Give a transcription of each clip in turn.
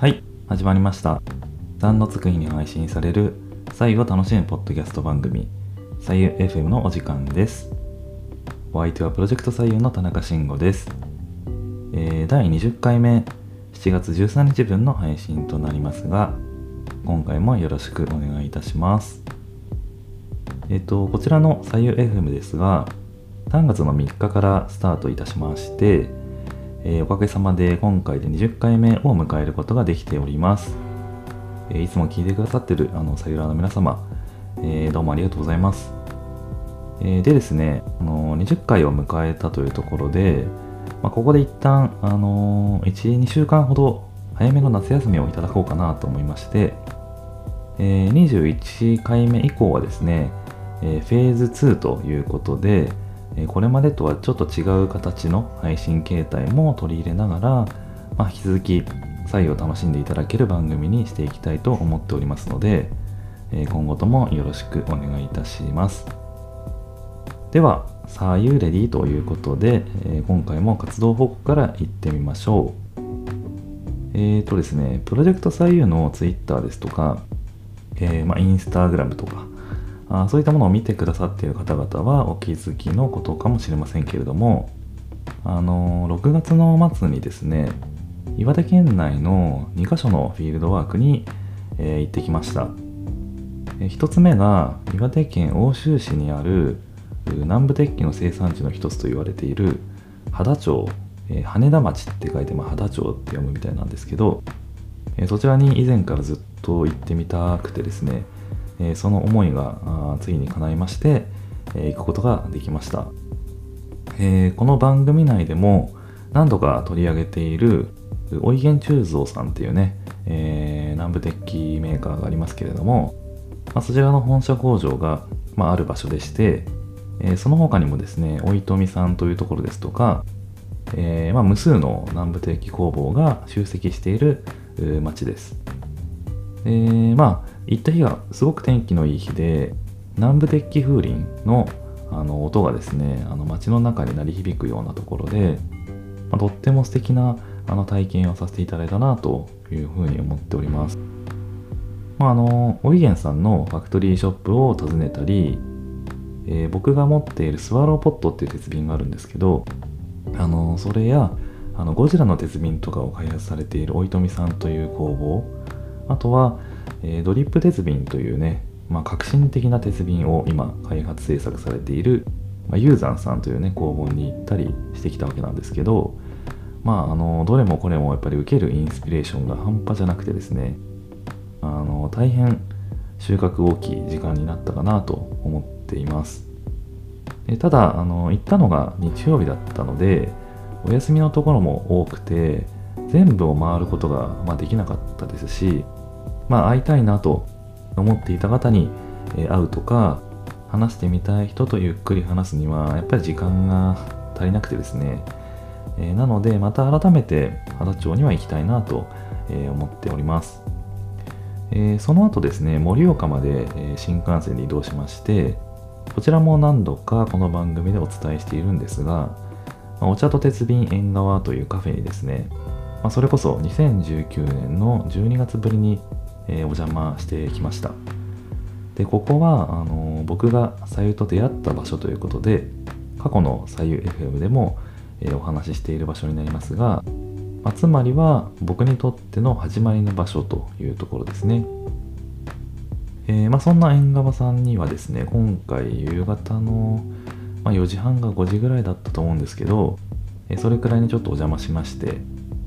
はい、始まりました。3のつく日に配信される、左右を楽しむポッドキャスト番組、左右 FM のお時間です。お相手はプロジェクト左右の田中慎吾です。えー第20回目、7月13日分の配信となりますが、今回もよろしくお願いいたします。えっ、と、こちらの左右 FM ですが、3月の3日からスタートいたしまして、えーおかげさまで今回で20回目を迎えることができております。えーいつも聞いてくださってるあのさゆらーの皆様、えーどうもありがとうございます。えでですね、あの20回を迎えたというところで、まあ、ここで一旦、あの1、2週間ほど早めの夏休みをいただこうかなと思いまして、え21回目以降はですね、えフェーズ2ということで、えこれまでとはちょっと違う形の配信形態も取り入れながら、まあ、引き続き左右を楽しんでいただける番組にしていきたいと思っておりますので、え今後ともよろしくお願いいたします。では、左右レディということで、え今回も活動報告からいってみましょう。えーとですね、プロジェクト左右の Twitter ですとか、えーまあ、インスタグラムとかあそういったものを見てくださっている方々はお気づきのことかもしれませんけれども、あの6月の末にですね岩手県内の2カ所のフィールドワークに、えー行ってきました、えー一つ目が岩手県奥州市にある南部鉄器の生産地の一つと言われている秦町、えー羽田町って書いて、まあ、秦町って読むみたいなんですけど、えそちらに以前からずっと行ってみたくてですね、えその思いがついに叶いまして、え行くことができました、えこの番組内でも何度か取り上げているおいげん鋳造さんっていうね、え南部鉄器メーカーがありますけれども、ま、そちらの本社工場が、まあ、る場所でして、えその他にもですねおいとみさんというところですとか、えーまあ、無数の南部鉄器工房が集積している町です。えまあ行った日がすごく天気のいい日で南部鉄器風鈴のあの音がですねあの街の中に鳴り響くようなところで、まあとっても素敵なあの体験をさせていただいたなというふうに思っております。まあ、あのおいげんさんのファクトリーショップを訪ねたり、えー僕が持っているスワローポットっていう鉄瓶があるんですけどあのそれやあのゴジラの鉄瓶とかを開発されているおいとみさんという工房あとは、えードリップ鉄瓶というね、まあ、革新的な鉄瓶を今開発製作されている、まあ、ユーザンさんというね工房に行ったりしてきたわけなんですけどまああのどれもこれもやっぱり受けるインスピレーションが半端じゃなくてですねあの大変収穫大きい時間になったかなと思っています。でただあの行ったのが日曜日だったのでお休みのところも多くて全部を回ることが、まあ、できなかったですし、まあ、会いたいなと思っていた方に、会うとか話してみたい人とゆっくり話すにはやっぱり時間が足りなくてですね、えなのでまた改めて秦町には行きたいなと、思っております、えその後ですね盛岡まで、新幹線で移動しましてこちらも何度かこの番組でお伝えしているんですが、お茶と鉄瓶縁側というカフェにですね、ま、それこそ2019年の12月ぶりに、えーお邪魔してきました。で、ここは、あの僕が左右と出会った場所ということで、過去の左右 FM でも、えーお話ししている場所になりますが、まあつまりは僕にとっての始まりの場所というところですね。えーまあ、そんな縁側さんにはですね、今回夕方の、まあ、4時半が5時ぐらいだったと思うんですけど、えーそれくらいにちょっとお邪魔しまして、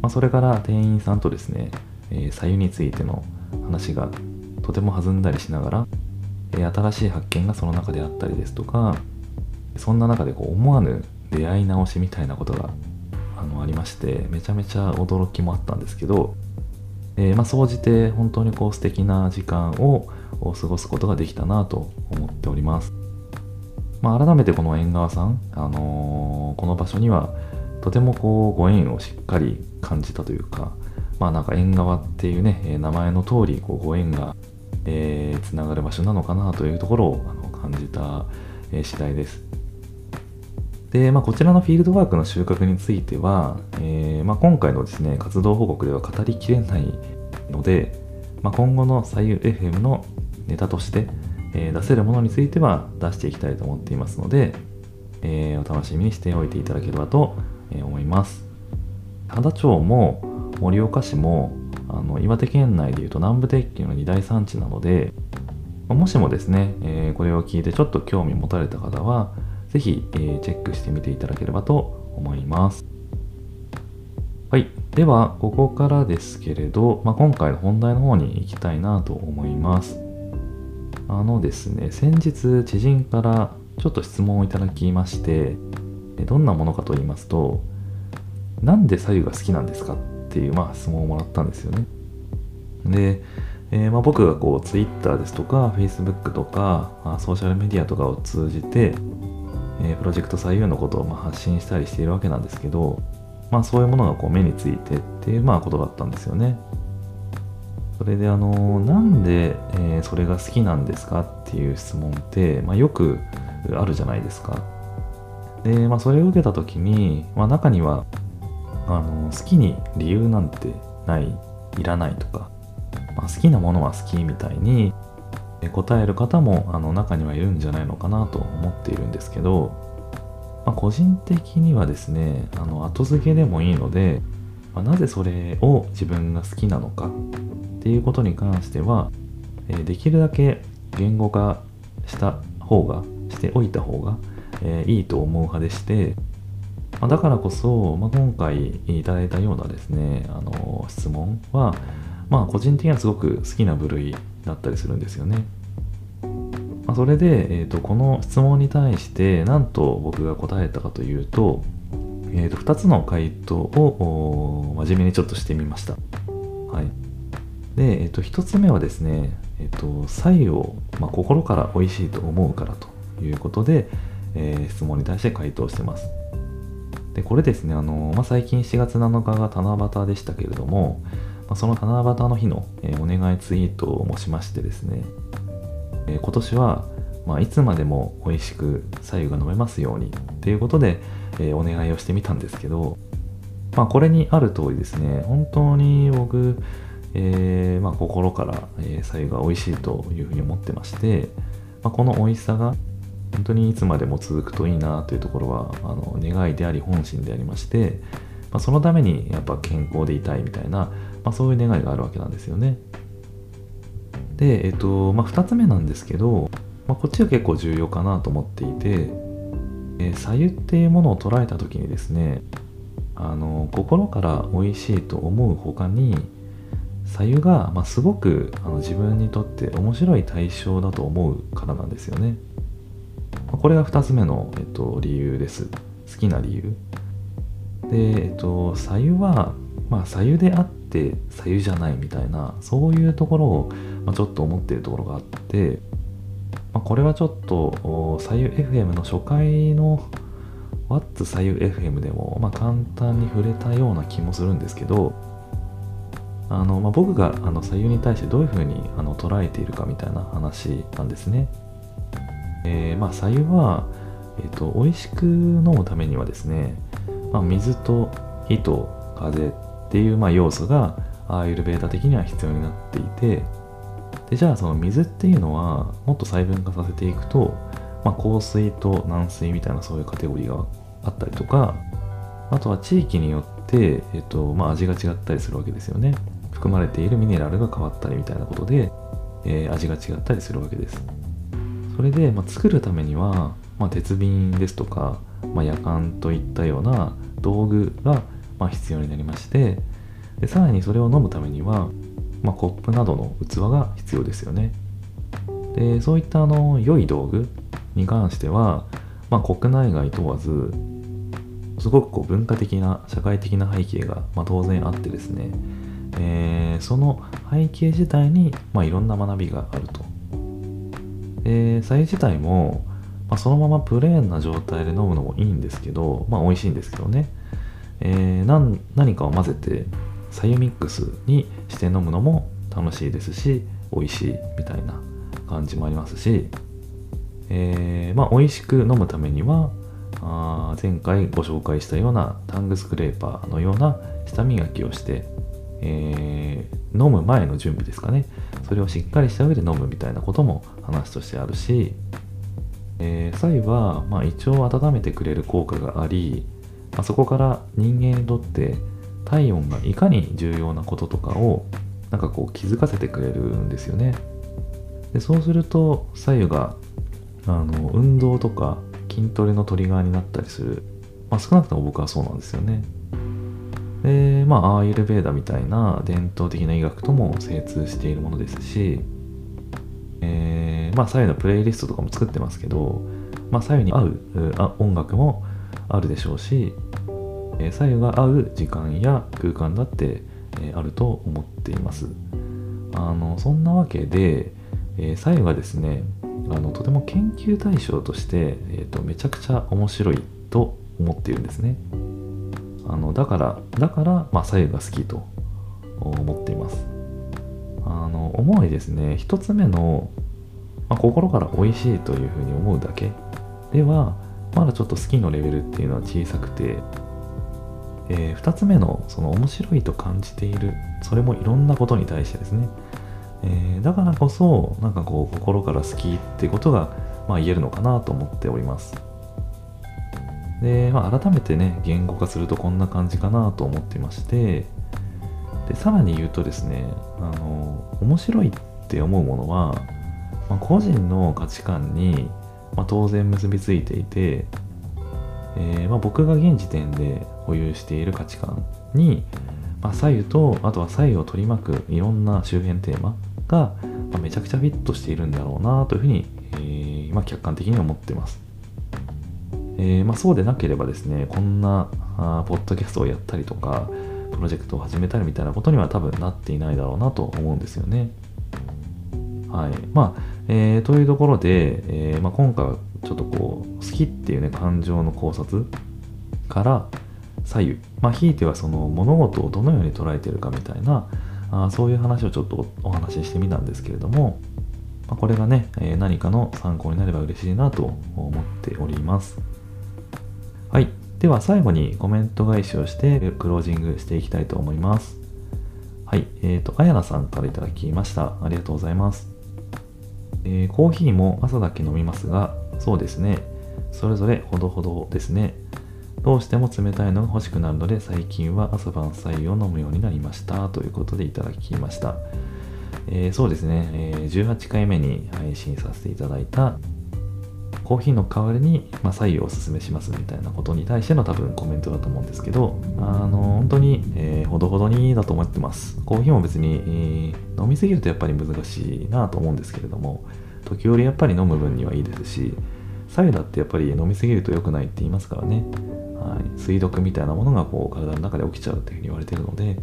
まあ、それから店員さんとですね、えー左右についての話がとても弾んだりしながら、え新しい発見がその中であったりですとか、そんな中でこう思わぬ出会い直しみたいなことがあのありまして、めちゃめちゃ驚きもあったんですけど、えーまあ、総じて本当にこう素敵な時間を過ごすことができたなと思っております。まあ、改めてこの縁側さん、あのーこの場所にはとてもこうご縁をしっかり感じたというか、まあなんか縁側っていうね、え名前の通りご縁が、えーつながる場所なのかなというところをあの感じた、え次第です。で、まあ、こちらのフィールドワークの収穫については、えーまあ、今回のですね、活動報告では語りきれないので、まあ、今後の左右 FM のネタとして、えー、出せるものについては出していきたいと思っていますので、えー、お楽しみにしておいていただければと思います秦町も盛岡市もあの岩手県内でいうと南部鉄器の2大産地なのでもしもですね、えー、これを聞いてちょっと興味持たれた方は是非、えー、チェックしてみていただければと思いますはい。では、ここからですけれど、まあ、今回の本題の方に行きたいなと思います。あのですね、先日、知人からちょっと質問をいただきまして、どんなものかと言いますと、なんで左右が好きなんですかっていう、まあ、質問をもらったんですよね。で、えー、まあ、僕がこう Twitter ですとか Facebook とか、まあ、ソーシャルメディアとかを通じて、えー、プロジェクト左右のことをま発信したりしているわけなんですけど、まあ、そういうものがこう目についてっていう、まあ、ことだったんですよね。それであのなんで、えー、それが好きなんですかっていう質問って、まあ、よくあるじゃないですか。で、まあ、それを受けた時に、まあ、中にはあの好きに理由なんてないいらないとか、まあ、好きなものは好きみたいに答える方もあの中にはいるんじゃないのかなと思っているんですけどまあ、個人的にはですねあの後付けでもいいので、まあ、なぜそれを自分が好きなのかっていうことに関しては、え、できるだけ言語化した方がしておいた方が、え、いいと思う派でして、まあ、だからこそ、まあ、今回いただいたようなですねあの質問はまあ個人的にはすごく好きな部類だったりするんですよね。まあ、それで、えーと、この質問に対して何と僕が答えたかというと,、えーと、2つの回答を真面目にちょっとしてみました。はい、で、えーと、1つ目はですね、えー、と左右を、まあ、心から美味しいと思うからということで、えー、質問に対して回答してます。でこれですね、あのまあ、最近7月7日が七夕でしたけれども、まあ、その七夕の日の、えー、お願いツイートをしましてですね、えー、今年は、まあ、いつまでも美味しく左右が飲めますようにということで、えー、お願いをしてみたんですけど、まあ、これにある通りですね本当に僕、え、ま、心から、え左右が美味しいというふうに思ってまして、まこの美味しさが本当にいつまでも続くといいなというところはあの願いであり本心でありまして、まそのためにやっぱ健康でいたいみたいな、まそういう願いがあるわけなんですよね。で、えっと、まあ、2つ目なんですけど、まあ、こっちが結構重要かなと思っていて、えー、左右っていうものを捉えた時にですね、あの、心から美味しいと思う他に、左右が、まあ、すごくあの自分にとって面白い対象だと思うからなんですよね。これが2つ目の、えっと、理由です。好きな理由。で、えっと、左右は、まあ、左右であって左右じゃないみたいな、そういうところを、まあ、ちょっと思ってるところがあって、まあ、これはちょっと左右 FM の初回の What's 左右 FM でも、まあ、簡単に触れたような気もするんですけどあの、まあ、僕があの左右に対してどういうふうにあの捉えているかみたいな話なんですね。えー、まあ左右は、えーと、美味しく飲むためにはですね、まあ、水と火と風っていう、まあ、要素がアーユルベータ的には必要になっていてでじゃあその水っていうのはもっと細分化させていくと、まあ、硬水と軟水みたいなそういうカテゴリーがあったりとかあとは地域によって、えっとまあ、味が違ったりするわけですよね。含まれているミネラルが変わったりみたいなことで、えー、味が違ったりするわけです。それで、まあ、作るためには、まあ、鉄瓶ですとか、まあ、夜間といったような道具が、ま、必要になりましてでさらにそれを飲むためにはま、コップなどの器が必要ですよね。でそういったあの良い道具に関しては、ま、国内外問わずすごくこう文化的な社会的な背景が、ま、当然あってですね、えー、その背景自体に、ま、いろんな学びがあると。で菜自体も、まあ、そのままプレーンな状態で飲むのもいいんですけど、まあ、美味しいんですけどね、えー、何かを混ぜてサユミックスにして飲むのも楽しいですし美味しいみたいな感じもありますし、えー、まあ美味しく飲むためにはあ前回ご紹介したようなタングスクレーパーのような舌磨きをしてえー、飲む前の準備ですかね。それをしっかりした上で飲むみたいなことも話としてあるし、えー、左右は、まあ、胃腸を温めてくれる効果があり、まあ、そこから人間にとって体温がいかに重要なこととかをなんかこう気づかせてくれるんですよね。でそうすると左右があの運動とか筋トレのトリガーになったりする、まあ、少なくとも僕はそうなんですよね。でまあアーユルベーダみたいな伝統的な医学とも精通しているものですし、えー、まあ左右のプレイリストとかも作ってますけど、まあ、左右に合う音楽もあるでしょうし、えー、左右が合う時間や空間だって、えー、あると思っています。あのそんなわけで、えー、左右はですねあのとても研究対象として、えーと、めちゃくちゃ面白いと思っているんですね。あのだからだから、まあ、左右が好きと思っています。あの思いですね。一つ目の、まあ、心から美味しいというふうに思うだけではまだちょっと好きのレベルっていうのは小さくて、えー、2つ目のその面白いと感じているそれもいろんなことに対してですね。えー、だからこそなんかこう心から好きってことが、まあ、言えるのかなと思っております。で、まあ、改めてね言語化するとこんな感じかなと思ってましてでさらに言うとですねあの面白いって思うものは、まあ、個人の価値観に、まあ、当然結びついていて、えー、ま、僕が現時点で保有している価値観に、ま左右とあとは左右を取り巻くいろんな周辺テーマが、まめちゃくちゃフィットしているんだろうなというふうに、えー、ま、客観的に思ってます。えー、まあ、そうでなければですね、こんなあポッドキャストをやったりとか、プロジェクトを始めたりみたいなことには多分なっていないだろうなと思うんですよね。はい。まあ、えー、というところで、えー、まあ、今回はちょっとこう、好きっていうね、感情の考察から左右、まあ、ひいてはその物事をどのように捉えてるかみたいな、あそういう話をちょっとお話ししてみたんですけれども、まあ、これがね、え、何かの参考になれば嬉しいなと思っております。では最後にコメント返しをしてクロージングしていきたいと思います。はい。えっ、ー、と、あやなさんからいただきました。ありがとうございます。えー、コーヒーも朝だけ飲みますが、そうですね。それぞれほどほどですね。どうしても冷たいのが欲しくなるので最近は朝晩白湯を飲むようになりましたということでいただきました、えー、そうですね、え、18回目に配信させていただいたコーヒーの代わりに、まあ、左をおすすめしますみたいなことに対しての多分コメントだと思うんですけど、あの、本当に、えー、ほどほどにだと思ってます。コーヒーも別に、えー、飲みすぎるとやっぱり難しいなと思うんですけれども、時折やっぱり飲む分にはいいですし、左右だってやっぱり飲みすぎると良くないって言いますからね。はい、水毒みたいなものがこう体の中で起きちゃうっていうふうに言われてるので、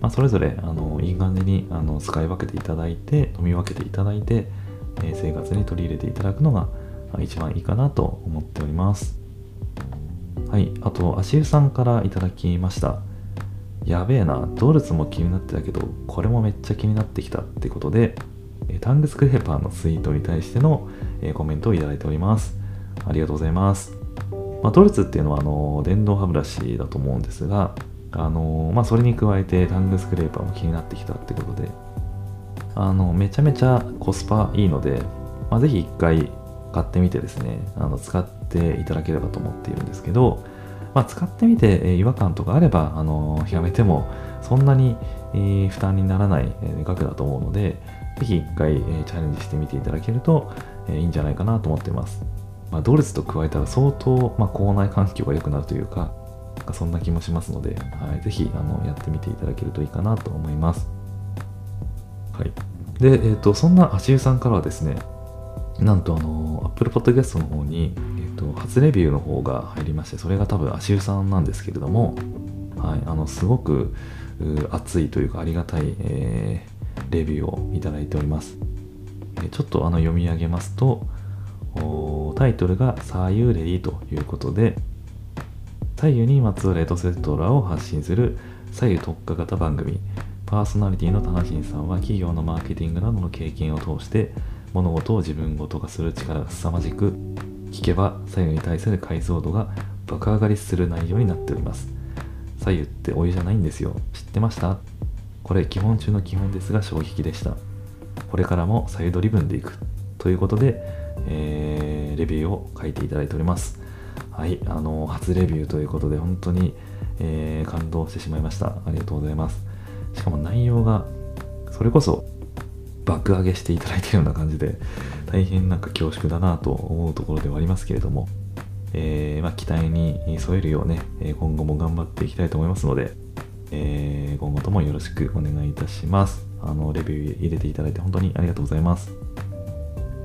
まあ、それぞれあのいい感じにあの使い分けていただいて飲み分けていただいて、えー、生活に取り入れていただくのが一番いいかなと思っております。はい。あと足湯さんからいただきました。やべえな。ドルツも気になってたけどこれもめっちゃ気になってきたってことでタングスクレーパーのツイートに対してのコメントをいただいております。ありがとうございます。まあ、ドルツっていうのはあの電動歯ブラシだと思うんですが、あのまあ、それに加えてタングスクレーパーも気になってきたってことで、あのめちゃめちゃコスパいいので、まあ、ぜひ一回買ってみてですね、あの使っていただければと思っているんですけど、まあ、使ってみて、え違和感とかあれば、あのやめてもそんなに、え、負担にならない、え額だと思うので、ぜひ一回、チャレンジしてみていただけると、え、いいんじゃないかなと思っています。まあ、ドルツと加えたら相当、まあ、口内環境が良くなるというか、かそんな気もしますので、はい、ぜひあのやってみていただけるといいかなと思います。はい。で、えっ、ー、と、そんな足湯さんからはですね、なんとあの、Apple Podcast の方に、えーと、初レビューの方が入りまして、それが多分足湯さんなんですけれども、はい、あの、すごく熱いというかありがたい、えー、レビューをいただいております。え、ちょっとあの読み上げますと、タイトルが「左右レディ」ということで左右にまつわるエトセトラを発信する左右特化型番組パーソナリティの田中さんは企業のマーケティングなどの経験を通して物事を自分ごと化する力が凄まじく聞けば左右に対する解像度が爆上がりする内容になっております。左右ってお湯じゃないんですよ。知ってました？これ基本中の基本ですが衝撃でした。これからも左右ドリブンでいく。ということで、えー、レビューを書いていただいております。はいあの初レビューということで本当に、えー、感動してしまいました。ありがとうございます。しかも内容がそれこそ爆上げしていただいているような感じで大変なんか恐縮だなと思うところではありますけれども、えー、まあ、期待に添えるようね今後も頑張っていきたいと思いますので、えー、今後ともよろしくお願いいたします。あのレビュー入れていただいて本当にありがとうございます、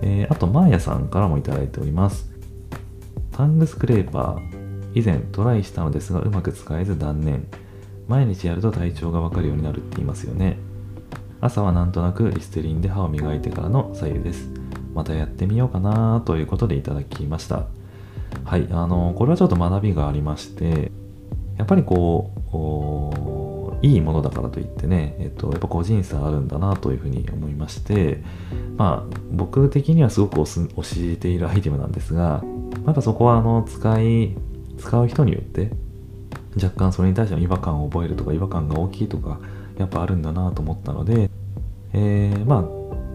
えー、あとマーヤさんからもいただいております。タングスクレーパー以前トライしたのですがうまく使えず断念。毎日やると体調がわかるようになるって言いますよね。朝はなんとなくリステリンで歯を磨いてからの左右です。またやってみようかなということでいただきました。はい、あの、これはちょっと学びがありまして、やっぱりこう、いいものだからといってね、えっと、やっぱ個人差あるんだなというふうに思いまして、まあ、僕的にはすごく教えているアイテムなんですが、やっぱそこはあの、使い、使う人によって、若干それに対しての違和感を覚えるとか違和感が大きいとかやっぱあるんだなと思ったので、えー、ま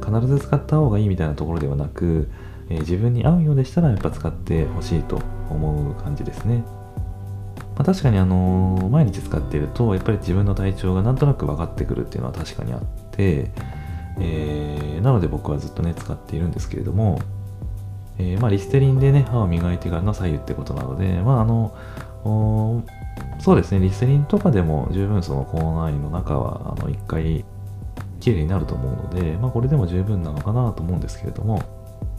あ必ず使った方がいいみたいなところではなく、えー、自分に合うようでしたらやっぱ使ってほしいと思う感じですね。まあ、確かにあのー、毎日使っているとやっぱり自分の体調がなんとなく分かってくるっていうのは確かにあって、えー、なので僕はずっとね使っているんですけれども、えー、まあリステリンでね歯を磨いてからの左右ってことなのでまああのそうですね、リステリンとかでも十分その口内の中はあの1回きれいになると思うので、まあ、これでも十分なのかなと思うんですけれども、ま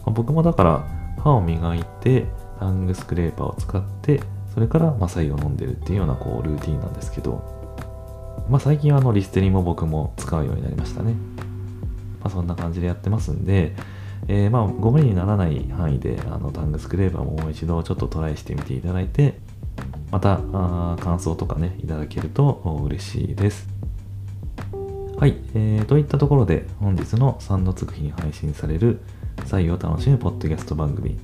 あ、僕もだから歯を磨いてタングスクレーパーを使ってそれからマサイを飲んでるっていうようなこうルーティンなんですけど、まあ、最近はあのリステリンも僕も使うようになりましたね。まあ、そんな感じでやってますんで、えー、まあご無理にならない範囲であのタングスクレーパーももう一度ちょっとトライしてみていただいて、また感想とかね、いただけると嬉しいです。はい、えー、といったところで本日の3のつく日に配信される左右を楽しむポッドキャスト番組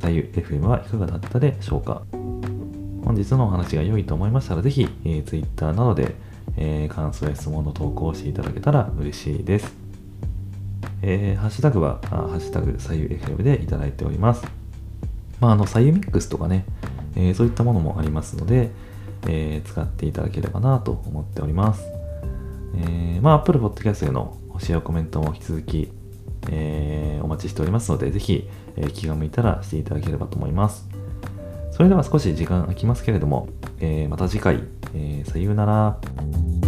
左右 FM はいかがだったでしょうか本日のお話が良いと思いましたらぜひ、えー、Twitter などで、えー、感想や質問の投稿をしていただけたら嬉しいです。えー、ハッシュタグは、ハッシュタグ左右 FM でいただいております。まあ、あの、左右ミックスとかね、えー、そういったものもありますので、えー、使っていただければなと思っております。えー、まあ、Apple Podcast への星やコメントも引き続き、え、お待ちしておりますので、ぜひ、え、気が向いたらしていただければと思います。それでは少し時間空きますけれども、え、また次回、え、さようなら。